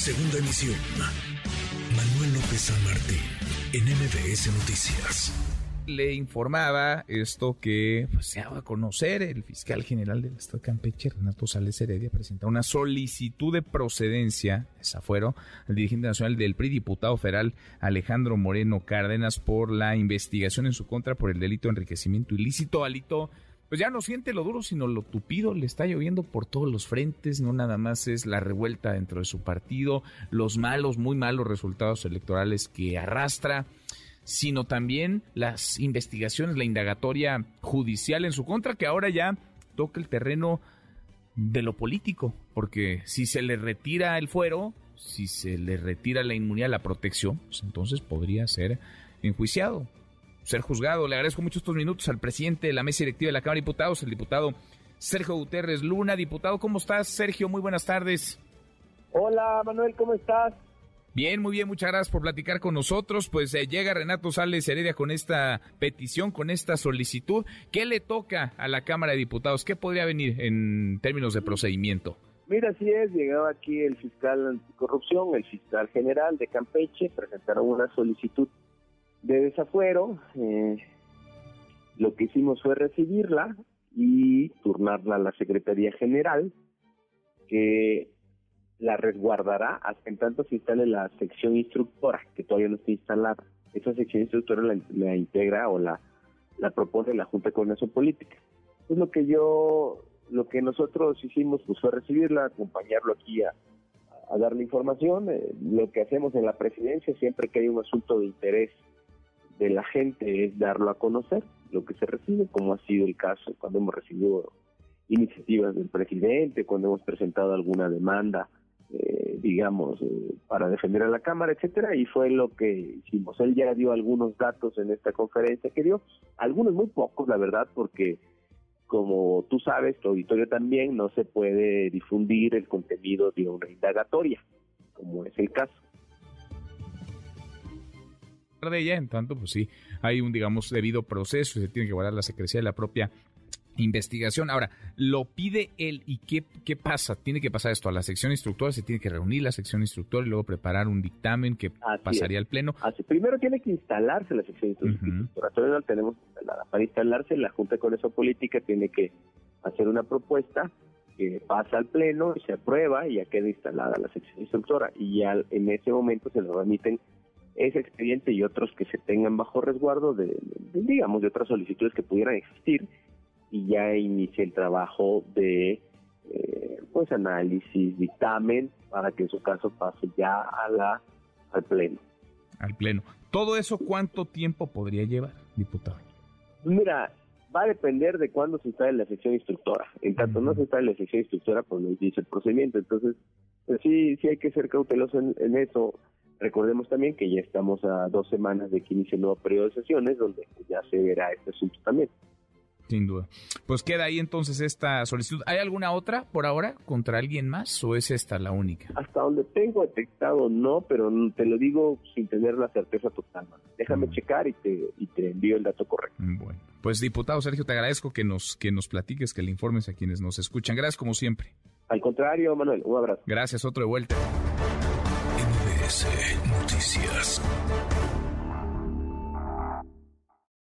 Segunda emisión. Manuel López San Martín, en MBS Noticias. Le informaba esto que pues, se daba a conocer el fiscal general del Estado de Campeche, Renato Sales Heredia, presentó una solicitud de procedencia, esa fueron, al dirigente nacional del PRI, diputado federal Alejandro Moreno Cárdenas, por la investigación en su contra por el delito de enriquecimiento ilícito. Alito pues ya no siente lo duro, sino lo tupido, le está lloviendo por todos los frentes, no nada más es la revuelta dentro de su partido, los malos, muy malos resultados electorales que arrastra, sino también las investigaciones, la indagatoria judicial en su contra, que ahora ya toca el terreno de lo político, porque si se le retira el fuero, si se le retira la inmunidad, la protección, pues entonces podría ser enjuiciado ser juzgado. Le agradezco mucho estos minutos al presidente de la mesa directiva de la Cámara de Diputados, el diputado Sergio Guterres Luna. Diputado, ¿cómo estás? Sergio, muy buenas tardes. Hola, Manuel, ¿cómo estás? Bien, muy bien, muchas gracias por platicar con nosotros. Pues eh, llega Renato Sales Heredia con esta petición, con esta solicitud. ¿Qué le toca a la Cámara de Diputados? ¿Qué podría venir en términos de procedimiento? Mira, así es, llegaba aquí el fiscal anticorrupción, el fiscal general de Campeche, presentaron una solicitud de desafuero, eh, lo que hicimos fue recibirla y turnarla a la Secretaría General, que la resguardará hasta en tanto se instale la sección instructora, que todavía no está instalada. Esa sección instructora la, integra o la, propone la Junta de Coordinación Política. Es lo que yo, lo que nosotros hicimos pues fue recibirla, acompañarlo aquí a, a darle información. Eh, lo que hacemos en la presidencia, siempre que hay un asunto de interés de la gente es darlo a conocer, lo que se recibe, como ha sido el caso cuando hemos recibido iniciativas del presidente, cuando hemos presentado alguna demanda, eh, digamos, eh, para defender a la Cámara, etcétera, y fue lo que hicimos. Él ya dio algunos datos en esta conferencia que dio, algunos muy pocos, la verdad, porque como tú sabes, tu auditorio también, no se puede difundir el contenido de una indagatoria, como es el caso de ella, en tanto, pues sí, hay un, digamos, debido proceso y se tiene que guardar la secrecía de la propia investigación. Ahora, lo pide él y qué, qué pasa? Tiene que pasar esto a la sección instructora, se tiene que reunir la sección instructora y luego preparar un dictamen que pasaría al pleno. Así, primero tiene que instalarse la sección instructora, todavía no la tenemos instalada. Para instalarse, la Junta de Conexión Política tiene que hacer una propuesta que pasa al pleno y se aprueba y ya queda instalada la sección instructora y ya en ese momento se lo remiten ese expediente y otros que se tengan bajo resguardo de, digamos, de otras solicitudes que pudieran existir y ya inicie el trabajo de eh, pues análisis, dictamen, para que en su caso pase ya a la al pleno. Al pleno. ¿Todo eso cuánto tiempo podría llevar, diputado? Mira, va a depender de cuándo se instale la sección instructora. En tanto no se instale la sección instructora, pues no dice el procedimiento. Entonces, pues sí, sí hay que ser cauteloso en eso. Recordemos también que ya estamos a dos semanas de que inicie el nuevo periodo de sesiones, donde ya se verá este asunto también. Sin duda. Pues queda ahí entonces esta solicitud. ¿Hay alguna otra por ahora contra alguien más o es esta la única? Hasta donde tengo detectado no, pero te lo digo sin tener la certeza total. Déjame mm. checar y te, y te envío el dato correcto. Bueno, pues diputado Sergio, te agradezco que nos, que nos platiques, que le informes a quienes nos escuchan. Gracias como siempre. Al contrario, Manuel, un abrazo. Gracias, otro de vuelta. MBS Noticias.